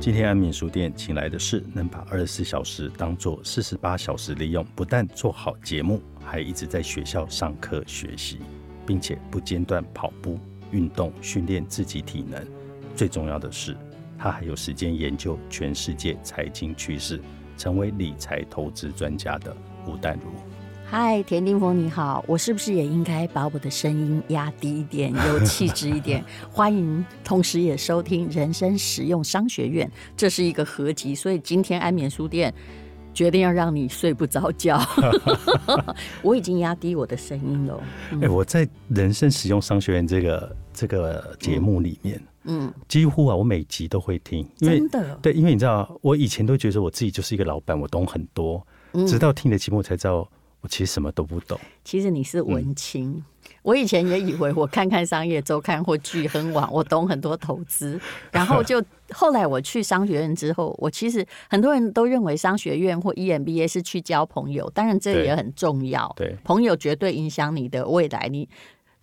今天安眠书店请来的是能把二十四小时当做四十八小时利用，不但做好节目，还一直在学校上课学习，并且不间断跑步运动训练自己体能。最重要的是，他还有时间研究全世界财经趋势，成为理财投资专家的吴淡如。嗨，田丁峰，你好，我是不是也应该把我的声音压低一点，有气质一点？欢迎，同时也收听人生实用商学院，这是一个合集，所以今天安眠书店决定要让你睡不着觉。我已经压低我的声音了。哎、嗯欸，我在人生实用商学院这个这个节目里面，嗯，几乎啊，我每集都会听，因为真的对，因为你知道，我以前都觉得我自己就是一个老板，我懂很多，直到听你的节目才知道。我其实什么都不懂。其实你是文青，嗯、我以前也以为我看看商业周刊或巨亨网，我懂很多投资。然后就 后来我去商学院之后，我其实很多人都认为商学院或 EMBA 是去交朋友，当然这也很重要。对，朋友绝对影响你的未来。你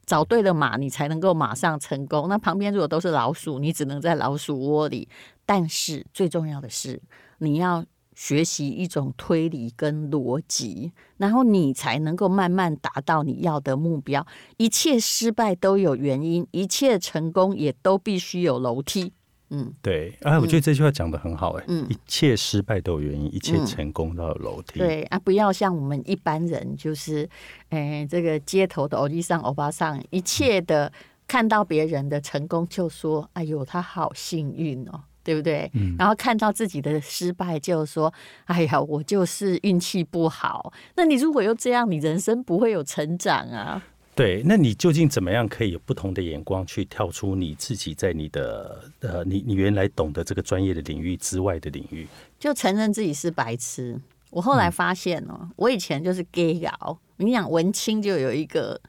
找对了马，你才能够马上成功。那旁边如果都是老鼠，你只能在老鼠窝里。但是最重要的是，你要。学习一种推理跟逻辑，然后你才能够慢慢达到你要的目标。一切失败都有原因，一切成功也都必须有楼梯。嗯，对。啊，我觉得这句话讲的很好。哎，嗯，一切失败都有原因，一切成功都有楼梯。对啊，不要像我们一般人，就是，哎，这个街头的欧弟上、欧巴上，一切的看到别人的成功就说：“哎呦，他好幸运哦。”对不对？嗯，然后看到自己的失败，就说：“哎呀，我就是运气不好。”那你如果又这样，你人生不会有成长啊。对，那你究竟怎么样可以有不同的眼光去跳出你自己在你的呃，你你原来懂得这个专业的领域之外的领域？就承认自己是白痴。我后来发现哦，嗯、我以前就是 gay 搞。你讲文青就有一个。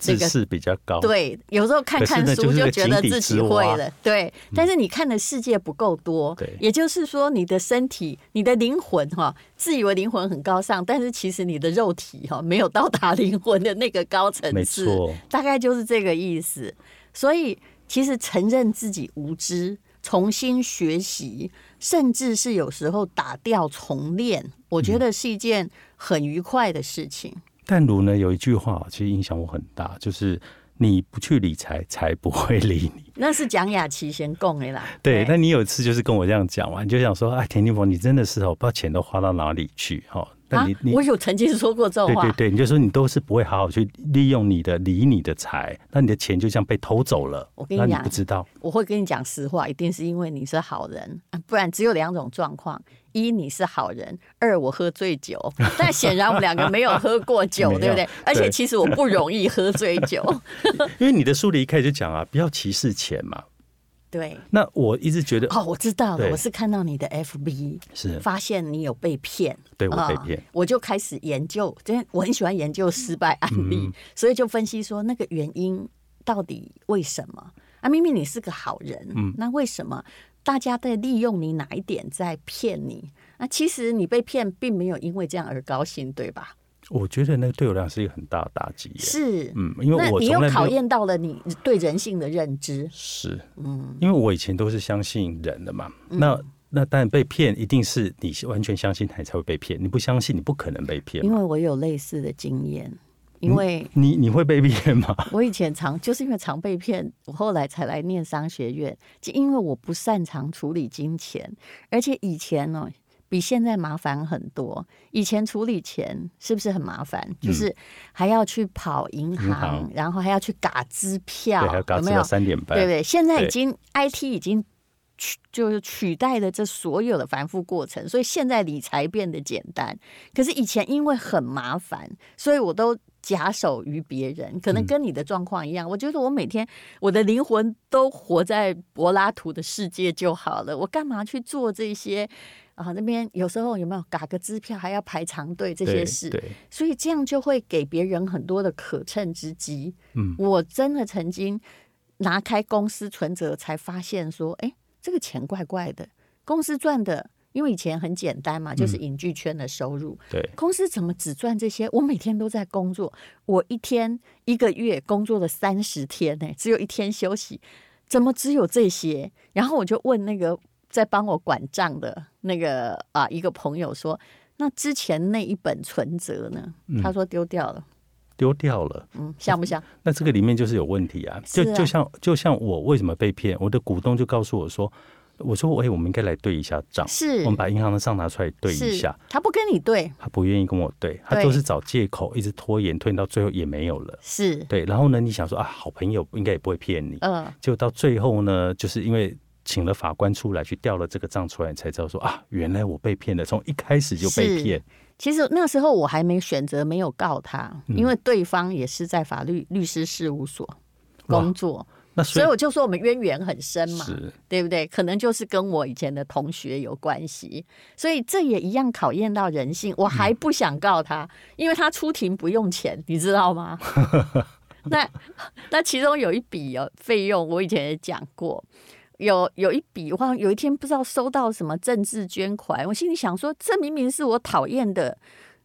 知识比较高，对，有时候看看书就觉得自己会了，对。但是你看的世界不够多，对。也就是说，你的身体、你的灵魂，哈，自以为灵魂很高尚，但是其实你的肉体，哈，没有到达灵魂的那个高层次，没错，大概就是这个意思。所以，其实承认自己无知，重新学习，甚至是有时候打掉重练，我觉得是一件很愉快的事情。淡如呢，有一句话其实影响我很大，就是你不去理财，财不会理你。那是蒋雅琪先供的啦。对，那你有一次就是跟我这样讲完，你就想说，哎，田金峰，你真的是哦，不知道钱都花到哪里去哈。啊！我有曾经说过这种话。对对对，你就说你都是不会好好去利用你的理你的财，那你的钱就像被偷走了。我跟你讲，你不知道。我会跟你讲实话，一定是因为你是好人，不然只有两种状况：一你是好人，二我喝醉酒。但显然我们两个没有喝过酒，对不对？而且其实我不容易喝醉酒，因为你的书里一开始就讲啊，不要歧视钱嘛。对，那我一直觉得哦，我知道了，我是看到你的 FB 是。发现你有被骗，对我被骗，我就开始研究，因为我很喜欢研究失败案例，所以就分析说那个原因到底为什么？啊？明明你是个好人，嗯，那为什么大家在利用你哪一点在骗你？那其实你被骗并没有因为这样而高兴，对吧？我觉得那个对我来讲是一个很大的打击。是，嗯，因为我你又考验到了你对人性的认知。是，嗯，因为我以前都是相信人的嘛。嗯、那那但被骗，一定是你完全相信他才会被骗。你不相信，你不可能被骗。因为我有类似的经验，因为你你会被骗吗？我以前常就是因为常被骗，我后来才来念商学院，就因为我不擅长处理金钱，而且以前呢。比现在麻烦很多。以前处理钱是不是很麻烦？就是还要去跑银行，行然后还要去嘎支票，有没有？三点半，对不对？现在已经 IT 已经取就是取代了这所有的繁复过程，所以现在理财变得简单。可是以前因为很麻烦，所以我都假手于别人。可能跟你的状况一样，嗯、我觉得我每天我的灵魂都活在柏拉图的世界就好了。我干嘛去做这些？啊，那边有时候有没有打个支票还要排长队这些事，所以这样就会给别人很多的可乘之机。嗯，我真的曾经拿开公司存折才发现说，哎，这个钱怪怪的。公司赚的，因为以前很简单嘛，就是影剧圈的收入。嗯、对，公司怎么只赚这些？我每天都在工作，我一天一个月工作了三十天呢，只有一天休息，怎么只有这些？然后我就问那个。在帮我管账的那个啊一个朋友说，那之前那一本存折呢？嗯、他说丢掉了，丢掉了。嗯，像不像？那这个里面就是有问题啊！就啊就像就像我为什么被骗？我的股东就告诉我说。我说：“喂，我们应该来对一下账。是，我们把银行的账拿出来对一下。他不跟你对，他不愿意跟我对，他都是找借口，一直拖延，拖延到最后也没有了。是对，然后呢，你想说啊，好朋友应该也不会骗你。嗯，就到最后呢，就是因为请了法官出来去调了这个账出来，才知道说啊，原来我被骗了，从一开始就被骗。其实那时候我还没选择没有告他，因为对方也是在法律律师事务所工作。”所以，所以我就说我们渊源很深嘛，对不对？可能就是跟我以前的同学有关系，所以这也一样考验到人性。我还不想告他，因为他出庭不用钱，你知道吗？那那其中有一笔哦费用，我以前也讲过，有有一笔，我有一天不知道收到什么政治捐款，我心里想说，这明明是我讨厌的。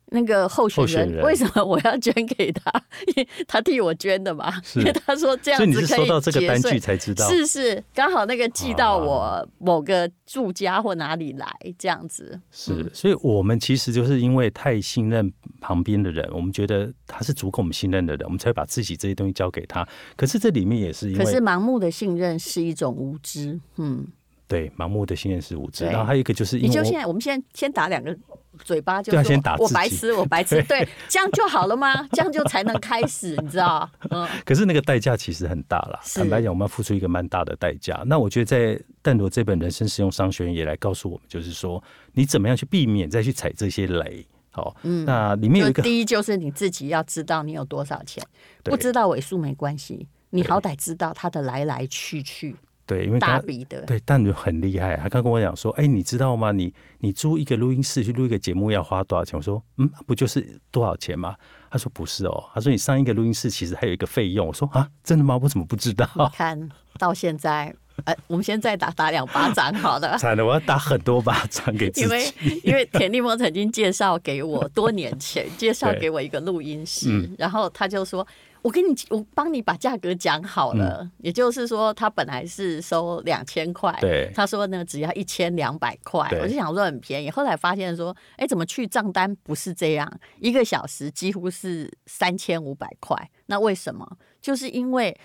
那个候选人为什么我要捐给他？因为他替我捐的嘛。因为他说这样子可以。所以你是收到这个单据才知道？是是，刚好那个寄到我某个住家或哪里来，这样子。是，所以我们其实就是因为太信任旁边的人，我们觉得他是足够我们信任的人，我们才会把自己这些东西交给他。可是这里面也是因为，可是盲目的信任是一种无知。嗯，对，盲目的信任是无知。然后还有一个就是，你就现在，我们现在先打两个。嘴巴就先打我白痴，我 白痴，对，这样就好了吗？这样就才能开始，你知道？嗯。可是那个代价其实很大了，坦白讲，我们要付出一个蛮大的代价。那我觉得在但罗这本人生实用商学院也来告诉我们，就是说你怎么样去避免再去踩这些雷。好，嗯，那里面有一个第一就是你自己要知道你有多少钱，不知道尾数没关系，你好歹知道它的来来去去。对，因为大笔的，对，但很厉害。他刚跟我讲说：“哎，你知道吗？你你租一个录音室去录一个节目要花多少钱？”我说：“嗯，不就是多少钱吗？”他说：“不是哦。”他说：“你上一个录音室其实还有一个费用。”我说：“啊，真的吗？我怎么不知道？”看到现在，哎，我们现在打打两巴掌好的。惨了，我要打很多巴掌给自己。因为因为田立峰曾经介绍给我，多年前 介绍给我一个录音室，嗯、然后他就说。我跟你，我帮你把价格讲好了，嗯、也就是说，他本来是收两千块，对，他说呢，只要一千两百块，我就想说很便宜。后来发现说，哎、欸，怎么去账单不是这样？一个小时几乎是三千五百块，那为什么？就是因为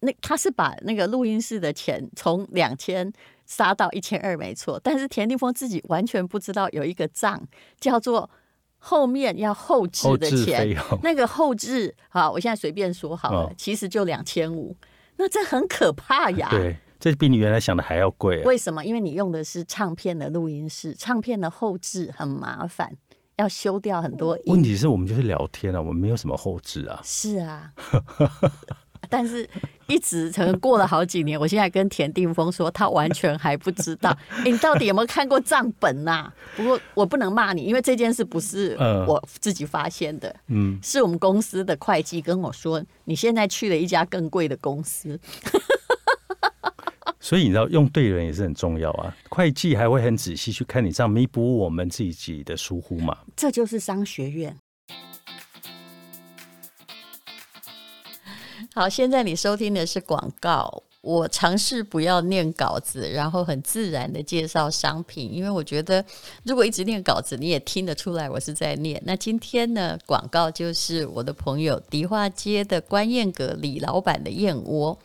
那他是把那个录音室的钱从两千杀到一千二，没错，但是田定峰自己完全不知道有一个账叫做。后面要后置的钱，那个后置，好，我现在随便说好了，哦、其实就两千五，那这很可怕呀。对，这比你原来想的还要贵、啊。为什么？因为你用的是唱片的录音室，唱片的后置很麻烦，要修掉很多。问题是我们就是聊天啊，我们没有什么后置啊。是啊。但是，一直可能过了好几年，我现在跟田定峰说，他完全还不知道。欸、你到底有没有看过账本呐、啊？不过我不能骂你，因为这件事不是我自己发现的，嗯，是我们公司的会计跟我说，你现在去了一家更贵的公司。所以你知道，用对人也是很重要啊。会计还会很仔细去看你这样弥补我们自己的疏忽嘛。这就是商学院。好，现在你收听的是广告。我尝试不要念稿子，然后很自然的介绍商品，因为我觉得如果一直念稿子，你也听得出来我是在念。那今天呢，广告就是我的朋友迪化街的观燕阁李老板的燕窝。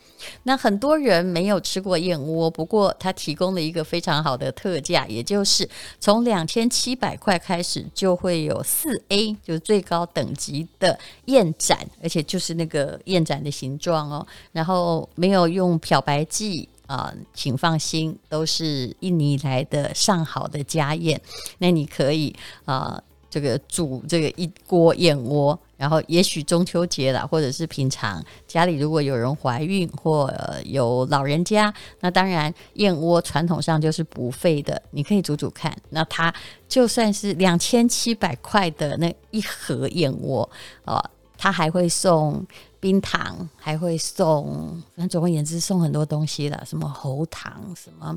那很多人没有吃过燕窝，不过他提供了一个非常好的特价，也就是从两千七百块开始就会有四 A，就是最高等级的燕盏，而且就是那个燕盏的形状哦，然后没有用。漂白剂啊，请放心，都是印尼来的上好的家燕。那你可以啊，这个煮这个一锅燕窝，然后也许中秋节了，或者是平常家里如果有人怀孕或有老人家，那当然燕窝传统上就是不费的，你可以煮煮看。那它就算是两千七百块的那一盒燕窝啊，他还会送。冰糖还会送，反正总而言之送很多东西了，什么喉糖，什么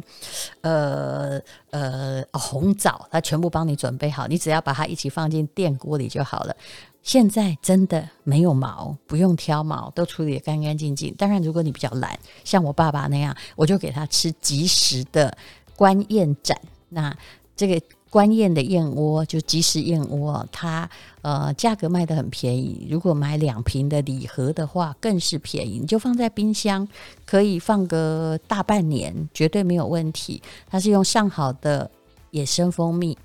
呃呃红枣，他全部帮你准备好，你只要把它一起放进电锅里就好了。现在真的没有毛，不用挑毛，都处理得干干净净。当然，如果你比较懒，像我爸爸那样，我就给他吃即食的。观燕盏，那这个。官燕的燕窝就即食燕窝，它呃价格卖得很便宜。如果买两瓶的礼盒的话，更是便宜。你就放在冰箱，可以放个大半年，绝对没有问题。它是用上好的野生蜂蜜，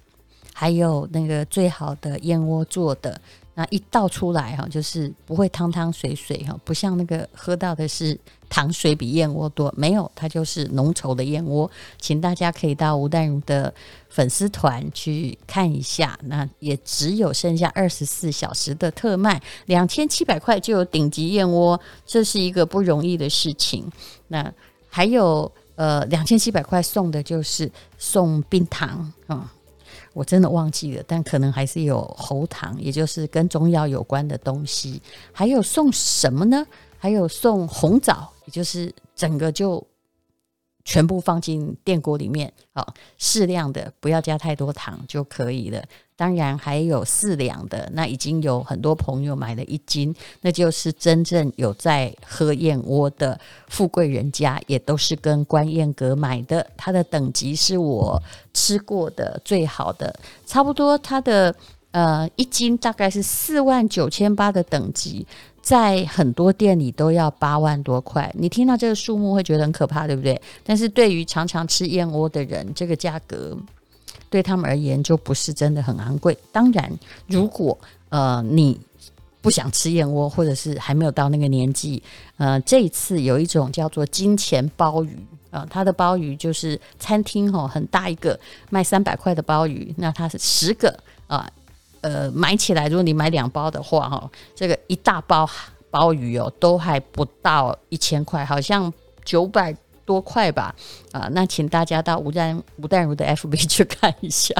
还有那个最好的燕窝做的。那一倒出来哈，就是不会汤汤水水哈，不像那个喝到的是糖水比燕窝多，没有，它就是浓稠的燕窝。请大家可以到吴淡如的粉丝团去看一下。那也只有剩下二十四小时的特卖，两千七百块就有顶级燕窝，这是一个不容易的事情。那还有呃，两千七百块送的就是送冰糖啊。我真的忘记了，但可能还是有喉糖，也就是跟中药有关的东西。还有送什么呢？还有送红枣，也就是整个就。全部放进电锅里面，好，适量的，不要加太多糖就可以了。当然还有四两的，那已经有很多朋友买了一斤，那就是真正有在喝燕窝的富贵人家，也都是跟观燕阁买的。它的等级是我吃过的最好的，差不多它的呃一斤大概是四万九千八的等级。在很多店里都要八万多块，你听到这个数目会觉得很可怕，对不对？但是对于常常吃燕窝的人，这个价格对他们而言就不是真的很昂贵。当然，如果呃你不想吃燕窝，或者是还没有到那个年纪，呃，这一次有一种叫做金钱鲍鱼啊、呃，它的鲍鱼就是餐厅吼很大一个卖三百块的鲍鱼，那它是十个啊。呃呃，买起来，如果你买两包的话，哈，这个一大包鲍鱼哦，都还不到一千块，好像九百。多块吧，啊，那请大家到吴淡吴淡如的 FB 去看一下，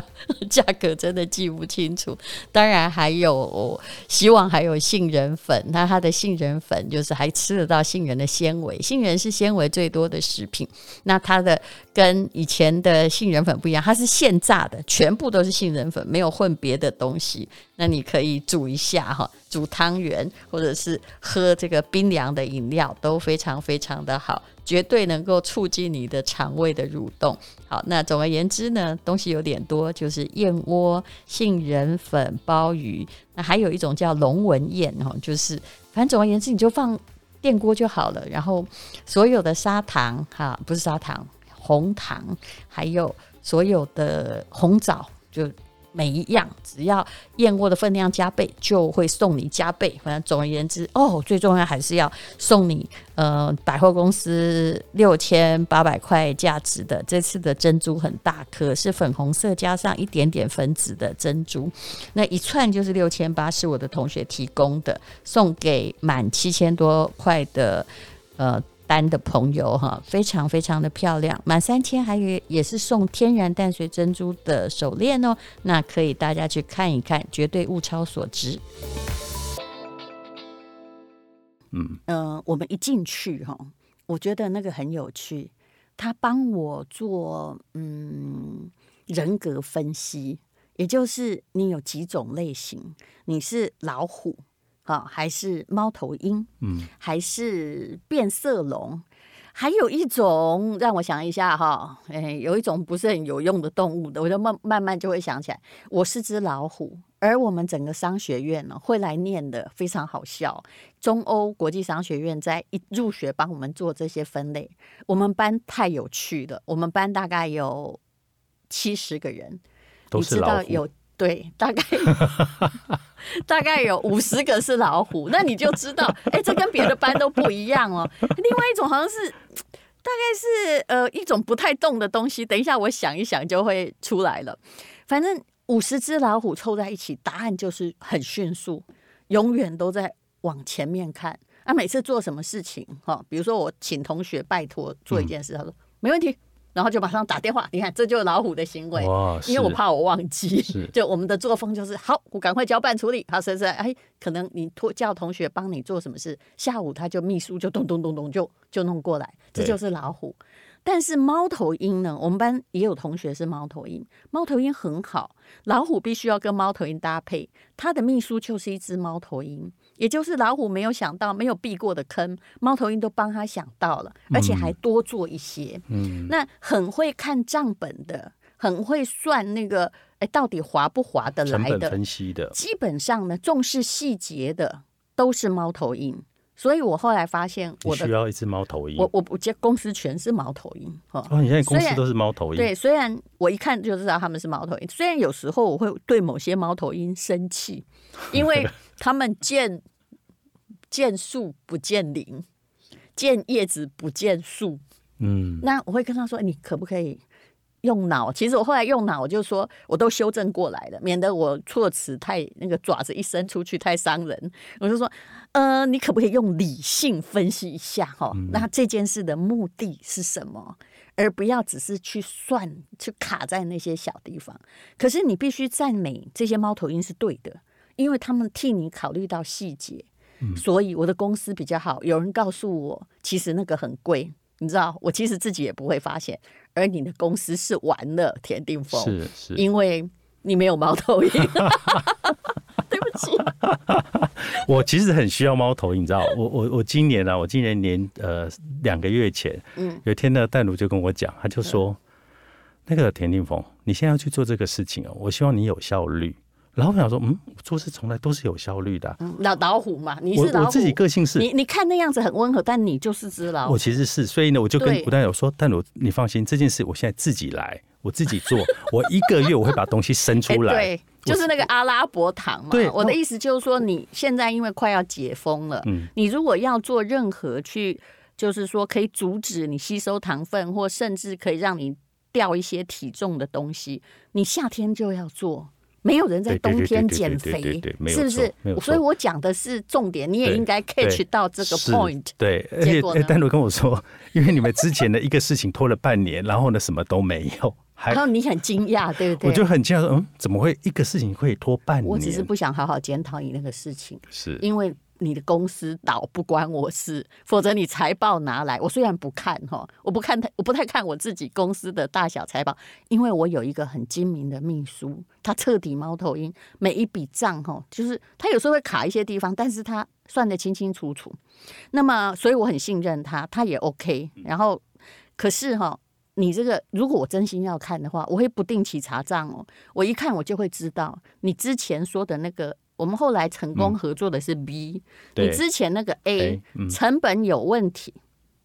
价格真的记不清楚。当然还有，希望还有杏仁粉，那它的杏仁粉就是还吃得到杏仁的纤维，杏仁是纤维最多的食品。那它的跟以前的杏仁粉不一样，它是现榨的，全部都是杏仁粉，没有混别的东西。那你可以煮一下哈，煮汤圆或者是喝这个冰凉的饮料，都非常非常的好。绝对能够促进你的肠肠胃的蠕动。好，那总而言之呢，东西有点多，就是燕窝、杏仁粉、鲍鱼，那还有一种叫龙纹燕哈，就是反正总而言之，你就放电锅就好了。然后所有的砂糖哈，不是砂糖，红糖，还有所有的红枣就。每一样只要燕窝的分量加倍，就会送你加倍。反正总而言之，哦，最重要还是要送你呃百货公司六千八百块价值的这次的珍珠很大颗，是粉红色加上一点点粉紫的珍珠，那一串就是六千八，是我的同学提供的，送给满七千多块的呃。单的朋友哈，非常非常的漂亮，满三千还有也是送天然淡水珍珠的手链哦，那可以大家去看一看，绝对物超所值。嗯呃，我们一进去哈，我觉得那个很有趣，他帮我做嗯人格分析，也就是你有几种类型，你是老虎。好，还是猫头鹰，嗯，还是变色龙，还有一种让我想一下哈，哎，有一种不是很有用的动物的，我就慢慢慢就会想起来，我是只老虎，而我们整个商学院呢会来念的非常好笑，中欧国际商学院在一入学帮我们做这些分类，我们班太有趣了，我们班大概有七十个人，都是老虎。你知道有对，大概 大概有五十个是老虎，那你就知道，哎，这跟别的班都不一样哦。另外一种好像是，大概是呃一种不太动的东西，等一下我想一想就会出来了。反正五十只老虎凑在一起，答案就是很迅速，永远都在往前面看。啊，每次做什么事情哈，比如说我请同学拜托做一件事，嗯、他说没问题。然后就马上打电话，你看，这就是老虎的行为，因为我怕我忘记。就我们的作风就是，好，我赶快交办处理。好，现在哎，可能你托叫同学帮你做什么事，下午他就秘书就咚咚咚咚就就弄过来，这就是老虎。但是猫头鹰呢？我们班也有同学是猫头鹰，猫头鹰很好，老虎必须要跟猫头鹰搭配。他的秘书就是一只猫头鹰，也就是老虎没有想到、没有避过的坑，猫头鹰都帮他想到了，而且还多做一些。嗯，那很会看账本的，很会算那个，哎，到底划不划得来的？成本分析的，基本上呢，重视细节的都是猫头鹰。所以我后来发现，我需要一只猫头鹰。我我我这公司全是猫头鹰哦，你现在公司都是猫头鹰？对，虽然我一看就知道他们是猫头鹰，虽然有时候我会对某些猫头鹰生气，因为 他们见见树不见林，见叶子不见树。嗯，那我会跟他说：“你可不可以？”用脑，其实我后来用脑，我就说我都修正过来了，免得我措辞太那个爪子一伸出去太伤人。我就说，呃，你可不可以用理性分析一下哈？嗯、那这件事的目的是什么？而不要只是去算，去卡在那些小地方。可是你必须赞美这些猫头鹰是对的，因为他们替你考虑到细节。嗯、所以我的公司比较好。有人告诉我，其实那个很贵。你知道，我其实自己也不会发现，而你的公司是玩了田定峰，是是，因为你没有猫头鹰，对不起。我其实很需要猫头鹰，你知道，我我我今年啊，我今年年呃两个月前，嗯，有一天呢，淡如就跟我讲，他就说，嗯、那个田定峰，你现在要去做这个事情哦，我希望你有效率。然后我想说，嗯，做事从来都是有效率的、啊。老、嗯、老虎嘛，你是老虎，我，我自己个性是，你你看那样子很温和，但你就是只老虎。我其实是，所以呢，我就跟吴丹友说，但我，你放心，这件事我现在自己来，我自己做，我一个月我会把东西生出来。欸、对，就是那个阿拉伯糖嘛。对，我的意思就是说，你现在因为快要解封了，嗯，你如果要做任何去，就是说可以阻止你吸收糖分，或甚至可以让你掉一些体重的东西，你夏天就要做。没有人在冬天减肥，是不是？所以我讲的是重点，你也应该 catch 到这个 point。对，而且丹如跟我说，因为你们之前的一个事情拖了半年，然后呢，什么都没有，然后你很惊讶，对不对？我就很惊讶说，嗯，怎么会一个事情会拖半年？我只是不想好好检讨你那个事情，是因为。你的公司倒不关我事，否则你财报拿来，我虽然不看哈，我不看太，我不太看我自己公司的大小财报，因为我有一个很精明的秘书，他彻底猫头鹰，每一笔账哈，就是他有时候会卡一些地方，但是他算得清清楚楚。那么，所以我很信任他，他也 OK。然后，可是哈，你这个如果我真心要看的话，我会不定期查账哦，我一看我就会知道你之前说的那个。我们后来成功合作的是 B，嗯、你之前那个 A, 成本有问题，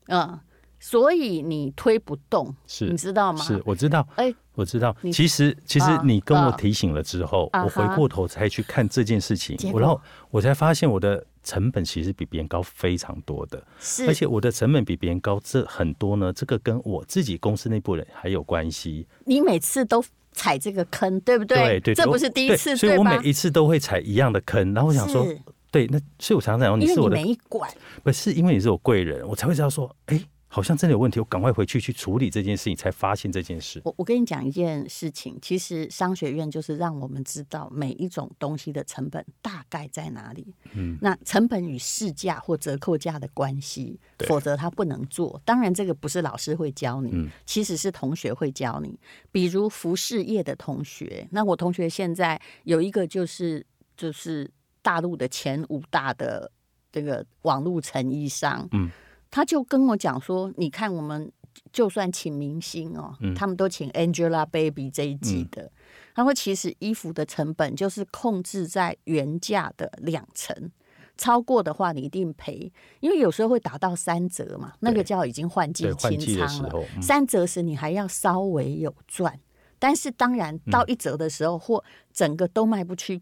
嗯，所以你推不动，是，你知道吗？是，我知道，哎，我知道。其实，其实你跟我提醒了之后，啊、我回过头才去看这件事情，啊、然后我才发现我的成本其实比别人高非常多的，是，而且我的成本比别人高这很多呢。这个跟我自己公司内部人还有关系。你每次都。踩这个坑，对不对？对对，这不是第一次，所以我每一次都会踩一样的坑。然后我想说，对，那所以我常常讲，你是我的，没管，不是因为你是我贵人，我才会知道说，哎。好像真的有问题，我赶快回去去处理这件事情，才发现这件事。我我跟你讲一件事情，其实商学院就是让我们知道每一种东西的成本大概在哪里。嗯，那成本与市价或折扣价的关系，否则他不能做。当然，这个不是老师会教你，嗯，其实是同学会教你。比如服饰业的同学，那我同学现在有一个就是就是大陆的前五大的这个网络成衣商，嗯。他就跟我讲说：“你看，我们就算请明星哦，嗯、他们都请 Angelababy 这一季的。嗯、他说，其实衣服的成本就是控制在原价的两成，超过的话你一定赔，因为有时候会打到三折嘛，那个叫已经换季清仓了。嗯、三折时你还要稍微有赚，但是当然到一折的时候，嗯、或整个都卖不去，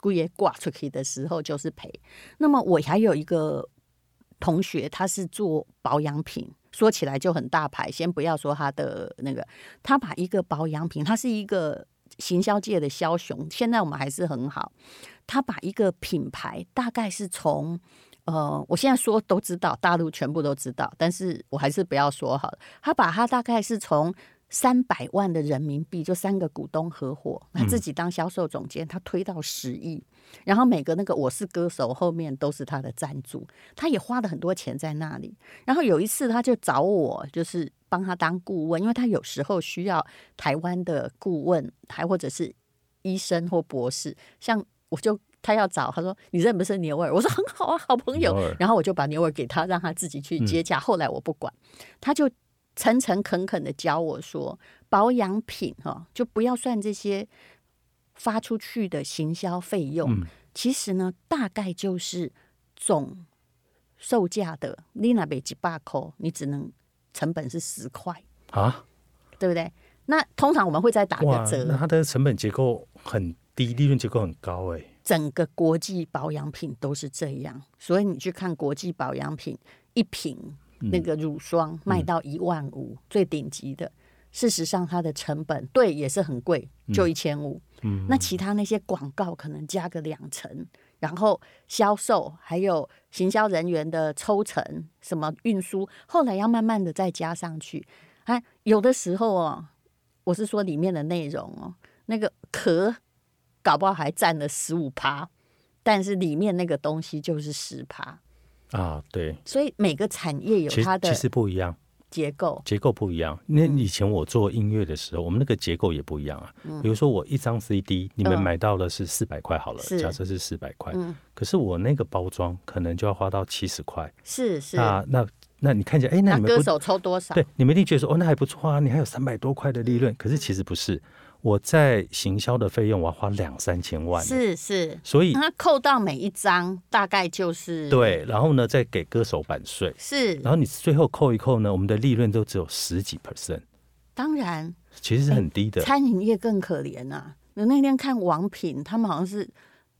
故意挂出去的时候就是赔。那么我还有一个。”同学，他是做保养品，说起来就很大牌。先不要说他的那个，他把一个保养品，他是一个行销界的枭雄。现在我们还是很好。他把一个品牌，大概是从呃，我现在说都知道，大陆全部都知道，但是我还是不要说好了。他把他大概是从三百万的人民币，就三个股东合伙，他自己当销售总监，他推到十亿，然后每个那个我是歌手后面都是他的赞助，他也花了很多钱在那里。然后有一次他就找我，就是帮他当顾问，因为他有时候需要台湾的顾问，还或者是医生或博士，像我就他要找，他说你认不认牛耳？我说很好啊，好朋友。然后我就把牛耳给他，让他自己去接洽。后来我不管，他就。诚诚恳恳的教我说，保养品哈，就不要算这些发出去的行销费用。嗯、其实呢，大概就是总售价的，你那边几百块，你只能成本是十块啊，对不对？那通常我们会再打个折。那它的成本结构很低，利润结构很高哎。整个国际保养品都是这样，所以你去看国际保养品一瓶。那个乳霜卖到一万五，最顶级的。事实上，它的成本对也是很贵，就一千五。那其他那些广告可能加个两成，然后销售还有行销人员的抽成，什么运输，后来要慢慢的再加上去。哎，有的时候哦，我是说里面的内容哦，那个壳搞不好还占了十五趴，但是里面那个东西就是十趴。啊，对，所以每个产业有它的其实不一样结构，结构不一样。那以前我做音乐的时候，我们那个结构也不一样啊。比如说我一张 CD，你们买到的是四百块好了，假设是四百块，可是我那个包装可能就要花到七十块。是是，啊那那你看见哎，那你们歌手抽多少？对，你们一定觉得说哦，那还不错啊，你还有三百多块的利润。可是其实不是。我在行销的费用，我要花两三千万，是是，所以它扣到每一张大概就是对，然后呢再给歌手版税，是，然后你最后扣一扣呢，我们的利润都只有十几 percent，当然。其实是很低的。餐饮业更可怜啊！我那天看王品，他们好像是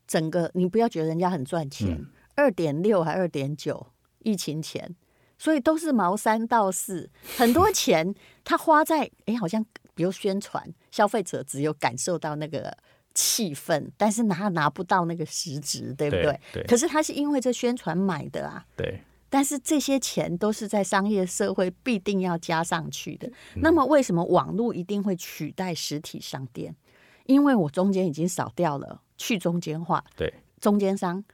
整个，你不要觉得人家很赚钱，二点六还二点九，疫情前，所以都是毛三到四，很多钱他花在哎，好像。比如宣传，消费者只有感受到那个气氛，但是拿拿不到那个实质，对不对？对对，可是他是因为这宣传买的啊。对。但是这些钱都是在商业社会必定要加上去的。嗯、那么为什么网络一定会取代实体商店？因为我中间已经少掉了去中间化。对。中间商。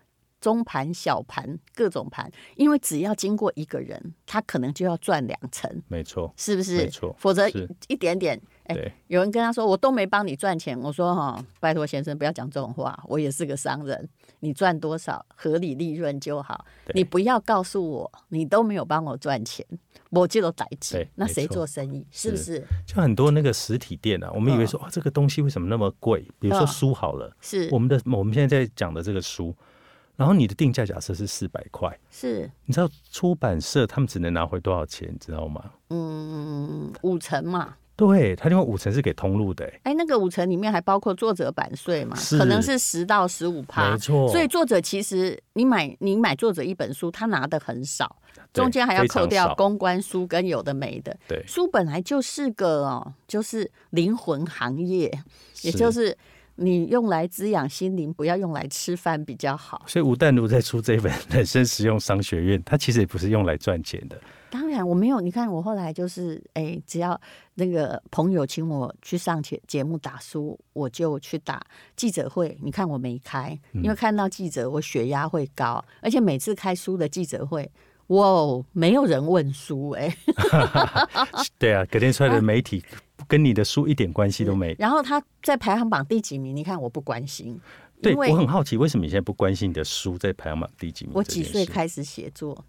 中盘、小盘、各种盘，因为只要经过一个人，他可能就要赚两成，没错，是不是？没错，否则一点点，哎，有人跟他说我都没帮你赚钱，我说哈，拜托先生不要讲这种话，我也是个商人，你赚多少合理利润就好，你不要告诉我你都没有帮我赚钱，我就逮起，那谁做生意？是不是？就很多那个实体店啊，我们以为说哇，这个东西为什么那么贵？比如说书好了，是我们的我们现在在讲的这个书。然后你的定价假设是四百块，是，你知道出版社他们只能拿回多少钱，你知道吗？嗯，五成嘛。对，他另外五成是给通路的。哎，那个五成里面还包括作者版税嘛？可能是十到十五趴。没错。所以作者其实你买你买作者一本书，他拿的很少，中间还要扣掉公关书跟有的没的。对，书本来就是个哦，就是灵魂行业，也就是。你用来滋养心灵，不要用来吃饭比较好。所以吴淡如在出这本《人生实用商学院》，它其实也不是用来赚钱的。当然，我没有。你看，我后来就是，哎、欸，只要那个朋友请我去上节节目打书，我就去打记者会。你看我没开，因为看到记者，我血压会高，而且每次开书的记者会，哇，没有人问书、欸，哎，对啊，隔天出来的媒体。啊跟你的书一点关系都没。然后他在排行榜第几名？你看我不关心。对，我很好奇，为什么你现在不关心你的书在排行榜第几名？我几岁开始写作？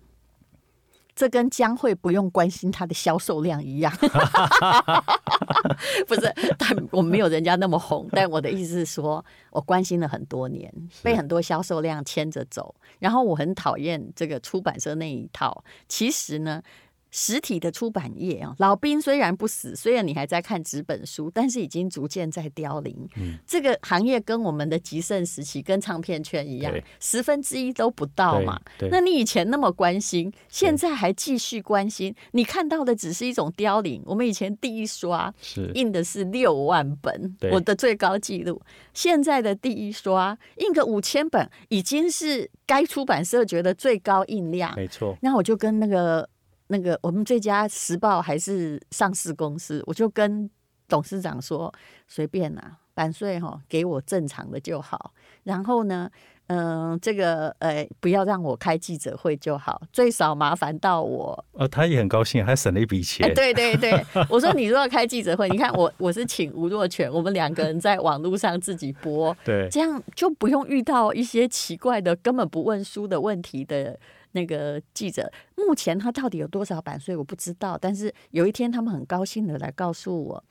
这跟将会不用关心他的销售量一样。不是，但我没有人家那么红。但我的意思是说，我关心了很多年，被很多销售量牵着走。然后我很讨厌这个出版社那一套。其实呢。实体的出版业啊，老兵虽然不死，虽然你还在看纸本书，但是已经逐渐在凋零。嗯，这个行业跟我们的极盛时期，跟唱片圈一样，十分之一都不到嘛。那你以前那么关心，现在还继续关心，你看到的只是一种凋零。我们以前第一刷印的是六万本，我的最高纪录。现在的第一刷印个五千本，已经是该出版社觉得最高印量。没错。那我就跟那个。那个我们这家时报还是上市公司，我就跟董事长说，随便啦，版税哈给我正常的就好。然后呢，嗯，这个呃，不要让我开记者会就好，最少麻烦到我。呃，他也很高兴，还省了一笔钱。哎，对对对，我说你如果开记者会，你看我我是请吴若权，我们两个人在网络上自己播，对，这样就不用遇到一些奇怪的、根本不问书的问题的那个记者。目前他到底有多少版税我不知道，但是有一天他们很高兴的来告诉我。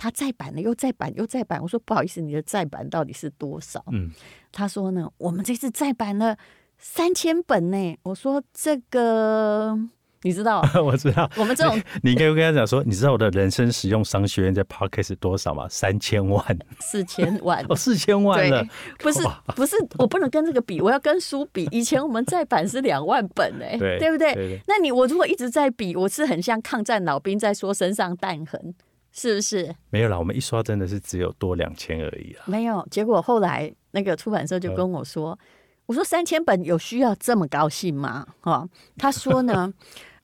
他再版了，又再版，又再版。我说不好意思，你的再版到底是多少？嗯，他说呢，我们这次再版了三千本呢。我说这个你知道？我知道。我们这种，你，你应该跟他讲说，你知道我的人生使用商学院在 Podcast 多少吗？三千万，四千万 哦，四千万了。不是不是，我不能跟这个比，我要跟书比。以前我们再版是两万本哎，对，对不对，对，对？那你我如果一直在比，我是很像抗战老兵在说身上弹痕。是不是没有啦？我们一刷真的是只有多两千而已啊。没有，结果后来那个出版社就跟我说：“嗯、我说三千本有需要这么高兴吗？”哈，他说呢，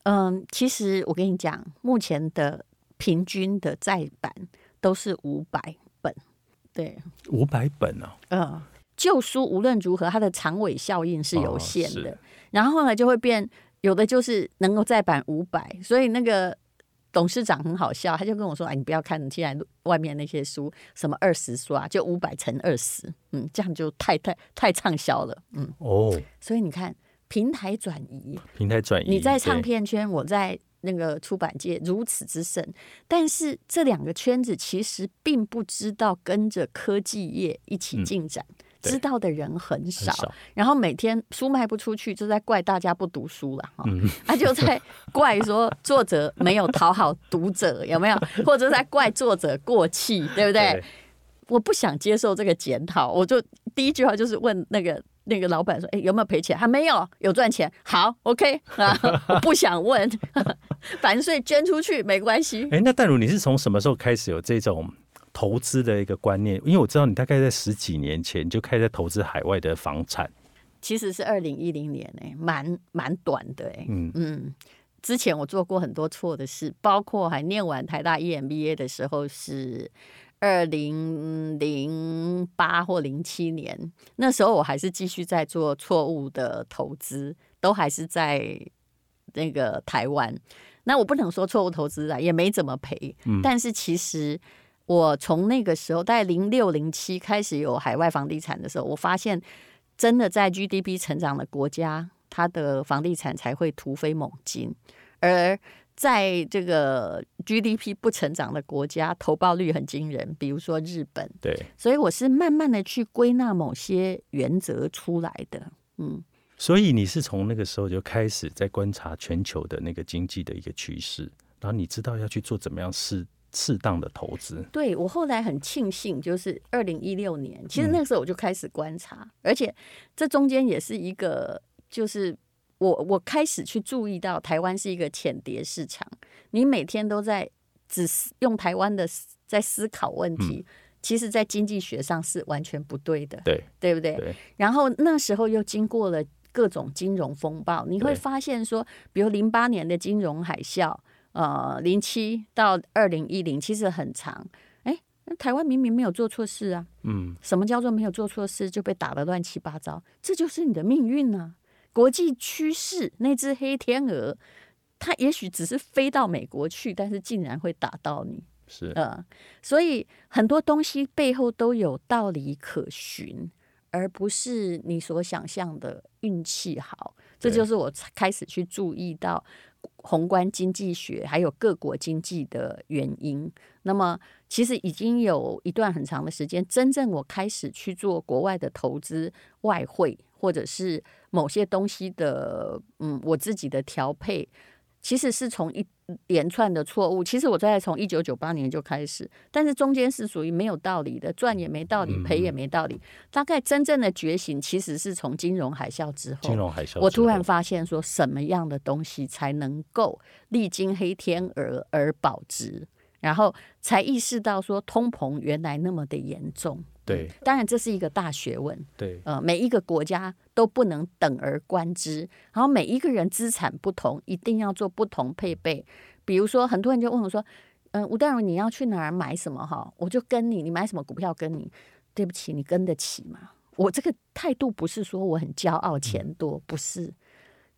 嗯，其实我跟你讲，目前的平均的再版都是五百本，对，五百本啊。嗯，旧书无论如何，它的长尾效应是有限的，哦、然后呢就会变，有的就是能够再版五百，所以那个。董事长很好笑，他就跟我说：“哎，你不要看现在外面那些书，什么二十刷就五百乘二十，嗯，这样就太太太畅销了，嗯哦。所以你看，平台转移，平台转移，你在唱片圈，我在那个出版界如此之盛，但是这两个圈子其实并不知道跟着科技业一起进展。嗯”知道的人很少，很少，然后每天书卖不出去，就在怪大家不读书了哈。他、嗯啊、就在怪说作者没有讨好读者，有没有？或者在怪作者过气，对不对？对，我不想接受这个检讨，我就第一句话就是问那个那个老板说：“哎，有没有赔钱？还没有，有赚钱。好，OK 啊，我不想问，反税捐出去没关系。”哎，那淡如，你是从什么时候开始有这种？投资的一个观念，因为我知道你大概在十几年前就开始投资海外的房产，其实是二零一零年诶，蛮蛮短的诶。嗯嗯，之前我做过很多错的事，包括还念完台大 EMBA 的时候是二零零八或零七年，那时候我还是继续在做错误的投资，都还是在那个台湾。那我不能说错误投资啊，也没怎么赔，嗯，但是其实。我从那个时候，大概零六零七开始有海外房地产的时候，我发现真的在 GDP 成长的国家，它的房地产才会突飞猛进；而在这个 GDP 不成长的国家，投报率很惊人，比如说日本。对，所以我是慢慢的去归纳某些原则出来的。嗯，所以你是从那个时候就开始在观察全球的那个经济的一个趋势，然后你知道要去做怎么样适。适当的投资，对，我后来很庆幸，就是二零一六年，其实那个时候我就开始观察，嗯、而且这中间也是一个，就是我我开始去注意到台湾是一个浅碟市场，你每天都在只是用台湾的在思考问题，嗯、其实在经济学上是完全不对的，对，对不对？对。然后那时候又经过了各种金融风暴，你会发现说，比如零八年的金融海啸。呃，零七到二零一零其实很长，哎，那台湾明明没有做错事啊，嗯，什么叫做没有做错事就被打得乱七八糟？这就是你的命运啊！国际趋势那只黑天鹅，它也许只是飞到美国去，但是竟然会打到你，是呃，所以很多东西背后都有道理可循，而不是你所想象的运气好。这就是我开始去注意到。宏观经济学还有各国经济的原因，那么其实已经有一段很长的时间，真正我开始去做国外的投资、外汇或者是某些东西的，嗯，我自己的调配。其实是从一连串的错误，其实我在从一九九八年就开始，但是中间是属于没有道理的，赚也没道理，赔也没道理。大概真正的觉醒，其实是从金融海啸之后，金融海啸，我突然发现说，什么样的东西才能够历经黑天鹅而保值，然后才意识到说，通膨原来那么的严重。对，当然这是一个大学问。对，呃，每一个国家都不能等而观之，然后每一个人资产不同，一定要做不同配备。比如说，很多人就问我说：“嗯、呃，吴淡如，你要去哪儿买什么？哈，我就跟你，你买什么股票跟你。对不起，你跟得起吗？我这个态度不是说我很骄傲，钱多不是。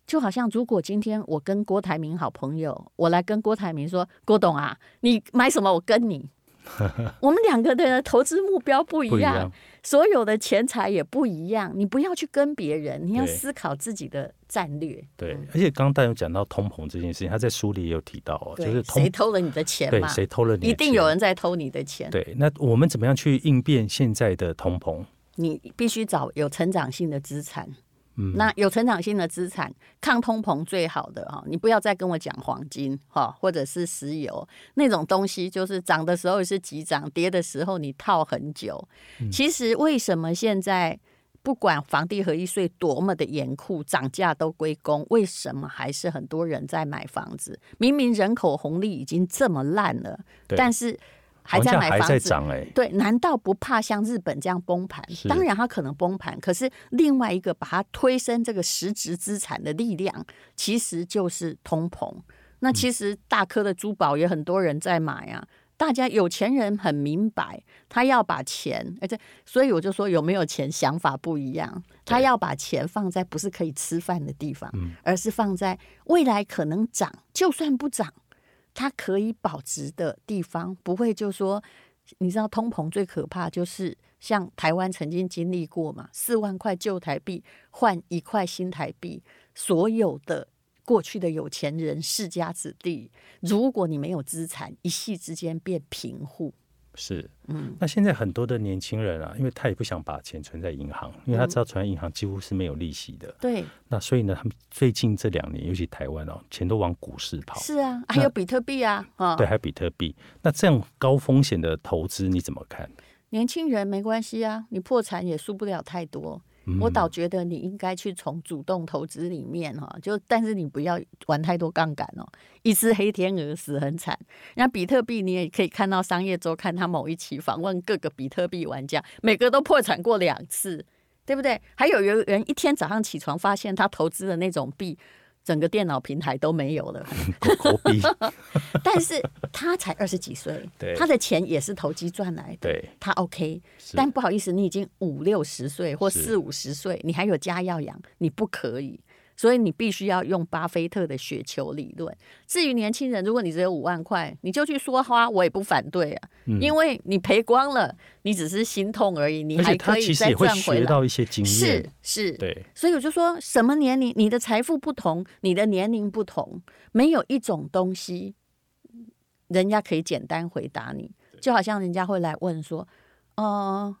就好像如果今天我跟郭台铭好朋友，我来跟郭台铭说：郭董啊，你买什么我跟你。我们两个的投资目标不一样，所有的钱财也不一样。你不要去跟别人，你要思考自己的战略。对，嗯、而且刚刚有讲到通膨这件事情，他在书里也有提到哦，就是谁偷了你的钱嘛？对，谁偷了你？一定有人在偷你的钱。对，那我们怎么样去应变现在的通膨？你必须找有成长性的资产。那有成长性的资产，抗通膨最好的哈，你不要再跟我讲黄金哈，或者是石油那种东西，就是涨的时候是急涨，跌的时候你套很久。其实为什么现在不管房地合一税多么的严酷，涨价都归公，为什么还是很多人在买房子？明明人口红利已经这么烂了，但是。还在买房子，对，难道不怕像日本这样崩盘？当然，它可能崩盘。可是另外一个把它推升这个实质资产的力量，其实就是通膨。那其实大颗的珠宝也很多人在买啊。大家有钱人很明白，他要把钱，而且所以我就说有没有钱想法不一样。他要把钱放在不是可以吃饭的地方，而是放在未来可能涨，就算不涨。它可以保值的地方，不会就说，你知道通膨最可怕就是像台湾曾经经历过嘛，四万块旧台币换一块新台币，所有的过去的有钱人世家子弟，如果你没有资产，一夕之间变贫户。是，嗯，那现在很多的年轻人啊，因为他也不想把钱存在银行，因为他知道存在银行几乎是没有利息的。对、嗯，那所以呢，他们最近这两年，尤其台湾哦，钱都往股市跑。是啊，还有比特币啊，啊，对，还有比特币。那这样高风险的投资你怎么看？年轻人没关系啊，你破产也输不了太多。我倒觉得你应该去从主动投资里面哈，就但是你不要玩太多杠杆哦，一只黑天鹅死很惨。那比特币你也可以看到商业周刊他某一期访问各个比特币玩家，每个都破产过两次，对不对？还有有人一天早上起床发现他投资的那种币。整个电脑平台都没有了，但是他才二十几岁，他的钱也是投机赚来的，他 OK。但不好意思，你已经五六十岁或四五十岁，你还有家要养，你不可以。所以你必须要用巴菲特的雪球理论。至于年轻人，如果你只有五万块，你就去说花，我也不反对啊，嗯、因为你赔光了，你只是心痛而已，你还可以再赚回来。学到一些经验，是是，对。所以我就说，什么年龄，你的财富不同，你的年龄不同，没有一种东西，人家可以简单回答你。就好像人家会来问说，呃，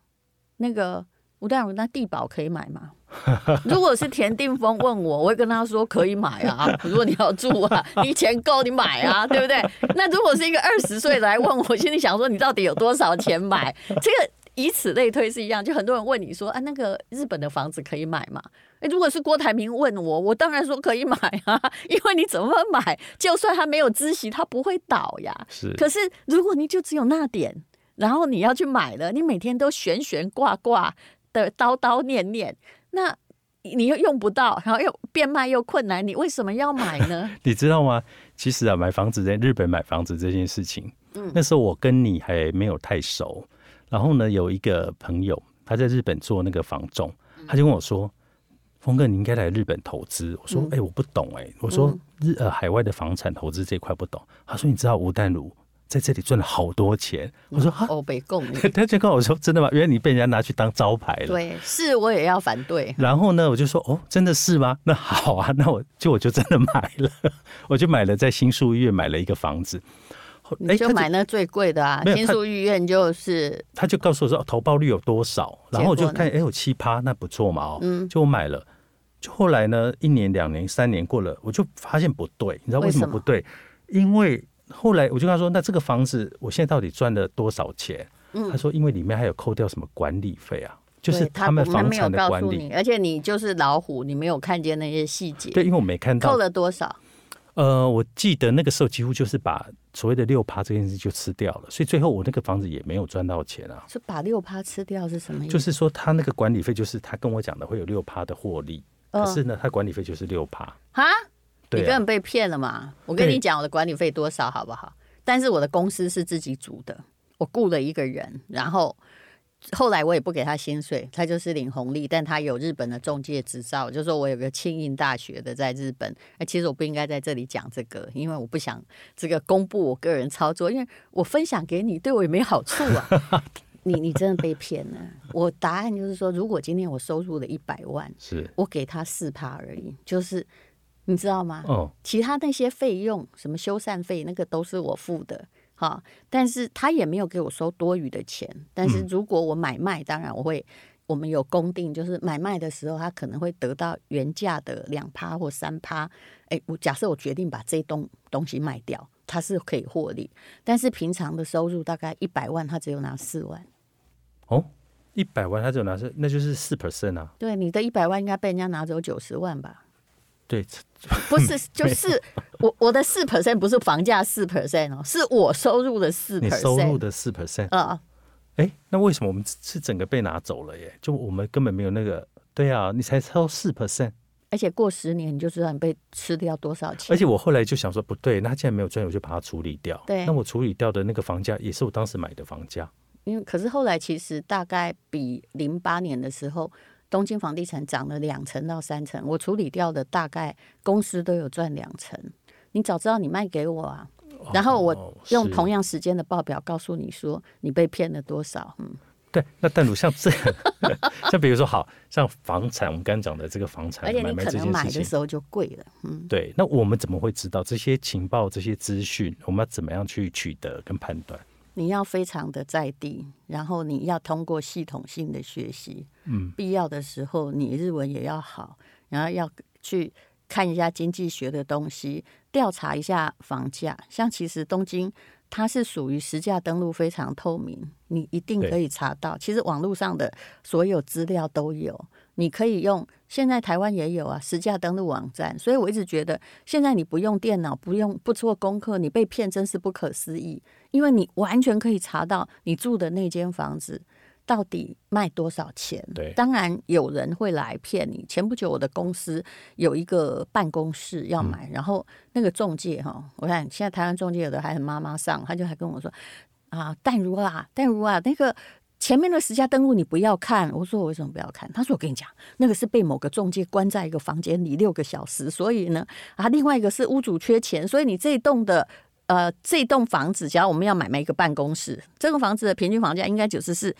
那个吴淡如，那地保可以买吗？如果是田定峰问我，我会跟他说可以买啊。如果你要住啊，你钱够你买啊，对不对？那如果是一个二十岁的来问我，心里想说你到底有多少钱买？这个以此类推是一样。就很多人问你说啊，那个日本的房子可以买吗？诶，如果是郭台铭问我，我当然说可以买啊，因为你怎么买，就算他没有孳息，他不会倒呀。是。可是如果你就只有那点，然后你要去买了，你每天都悬悬挂挂的叨叨念念。那你又用不到，然后又变卖又困难，你为什么要买呢？你知道吗？其实啊，买房子在日本买房子这件事情，嗯，那时候我跟你还没有太熟。然后呢，有一个朋友他在日本做那个房仲，他就跟我说：“峰哥，你应该来日本投资。”我说：“哎、我不懂哎、欸。”我说：“日呃海外的房产投资这块不懂。”他说：“你知道吴淡如？”在这里赚了好多钱，我说哈，欧北共，他就跟我说真的吗？原来你被人家拿去当招牌了。对，是我也要反对。然后呢，我就说哦，真的是吗？那好啊，那我就我就真的买了，我就买了在新宿医院买了一个房子。你就买那最贵的啊，新宿御苑就是他。就告诉我说投报率有多少，然后我就看哎有七趴，那不错嘛哦，嗯，就我买了。就后来呢，一年、两年、三年过了，我就发现不对，你知道为什么不对？因为。后来我就跟他说：“那这个房子我现在到底赚了多少钱？”嗯、他说：“因为里面还有扣掉什么管理费啊，就是他们房产的管理。”而且你就是老虎，你没有看见那些细节。对，因为我没看到。扣了多少？呃，我记得那个时候几乎就是把所谓的六趴这件事就吃掉了，所以最后我那个房子也没有赚到钱啊。是把六趴吃掉是什么意思？就是说他那个管理费，就是他跟我讲的会有六趴的获利，可是呢，他管理费就是六趴。哈，你根本被骗了嘛？我跟你讲，我的管理费多少好不好？但是我的公司是自己组的，我雇了一个人，然后。后来我也不给他薪水，他就是领红利，但他有日本的中介执照，就是说我有个庆应大学的在日本。哎，其实我不应该在这里讲这个，因为我不想这个公布我个人操作，因为我分享给你，对我也没好处啊。你你真的被骗了。我答案就是说，如果今天我收入了一百万，是我给他四趴而已，就是你知道吗？哦，其他那些费用，什么修缮费，那个都是我付的。哈，但是他也没有给我收多余的钱。但是如果我买卖，当然我会，我们有公定，就是买卖的时候，他可能会得到原价的两趴或三趴。哎，我假设我决定把这栋东西卖掉，他是可以获利。但是平常的收入大概一百万，他只有拿四万。哦，一百万他只有拿四，那就是四 percent 啊。对，你的一百万应该被人家拿走九十万吧？对，不是，就是我我的四 percent 不是房价四 percent 哦，是我收入的四 percent，收入的四 percent 啊。哎，那为什么我们是整个被拿走了耶？就我们根本没有那个，对啊，你才收四 percent，而且过十年你就知道你被吃掉多少钱。而且我后来就想说，不对，那既然没有赚，我就把它处理掉。对，那我处理掉的那个房价也是我当时买的房价。因为可是后来其实大概比零八年的时候。东京房地产涨了两成到三成，我处理掉的大概公司都有赚两成。你早知道你卖给我啊，然后我用同样时间的报表告诉你说你被骗了多少。嗯，对。那但如像这样，像比如说，好像房产，我们刚刚讲的这个房产，而且你可能买的时候就贵了。嗯，对。那我们怎么会知道这些情报、这些资讯？我们要怎么样去取得跟判断？你要非常的在地，然后你要通过系统性的学习，嗯，必要的时候你日文也要好，然后要去看一下经济学的东西，调查一下房价。像其实东京它是属于实价登录非常透明，你一定可以查到。其实网络上的所有资料都有。你可以用，现在台湾也有啊，实价登录网站。所以我一直觉得，现在你不用电脑，不用不做功课，你被骗真是不可思议。因为你完全可以查到你住的那间房子到底卖多少钱。对，当然有人会来骗你。前不久我的公司有一个办公室要买，嗯、然后那个中介哈，我看现在台湾中介有的还很妈妈上，他就还跟我说啊，淡如啊，淡如啊，那个。前面的实价登录你不要看，我说我为什么不要看？他说我跟你讲，那个是被某个中介关在一个房间里六个小时，所以呢，啊，另外一个是屋主缺钱，所以你这一栋的呃这栋房子，假如我们要买卖一个办公室，这个房子的平均房价应该就是是，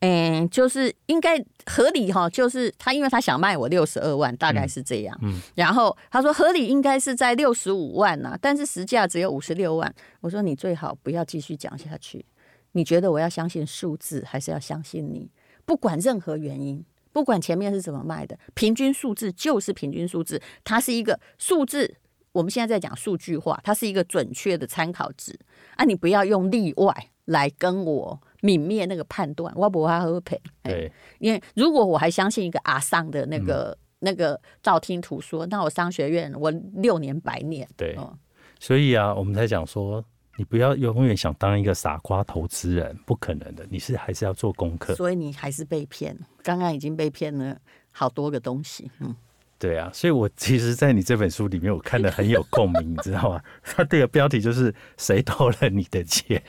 嗯，就是应该合理哈，就是他因为他想卖我六十二万，大概是这样，嗯，然后他说合理应该是在六十五万呐，但是实价只有五十六万，我说你最好不要继续讲下去。你觉得我要相信数字，还是要相信你？不管任何原因，不管前面是怎么卖的，平均数字就是平均数字，它是一个数字。我们现在在讲数据化，它是一个准确的参考值啊！你不要用例外来跟我泯灭那个判断，我不怕喝赔。对，因为如果我还相信一个阿桑的那个、嗯、那个道听途说，那我商学院我六年白念。对，哦、所以啊，我们才讲说。你不要永远想当一个傻瓜投资人，不可能的。你是还是要做功课，所以你还是被骗。刚刚已经被骗了好多个东西，嗯，对啊。所以我其实，在你这本书里面，我看得很有共鸣，你知道吗？它这个标题就是“谁偷了你的钱”。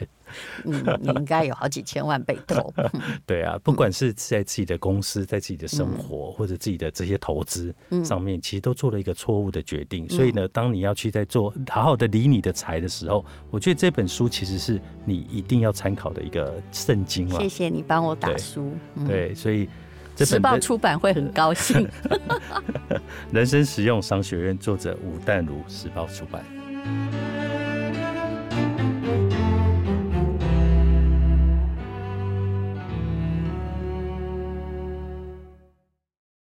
嗯，你应该有好几千万被偷。对啊，不管是在自己的公司，在自己的生活，或者自己的这些投资上面，其实都做了一个错误的决定。所以呢，当你要去在做好好的理你的财的时候，我觉得这本书其实是你一定要参考的一个圣经了。谢谢你帮我打书。对，所以时报出版会很高兴。人生实用商学院作者吴淡如时报出版。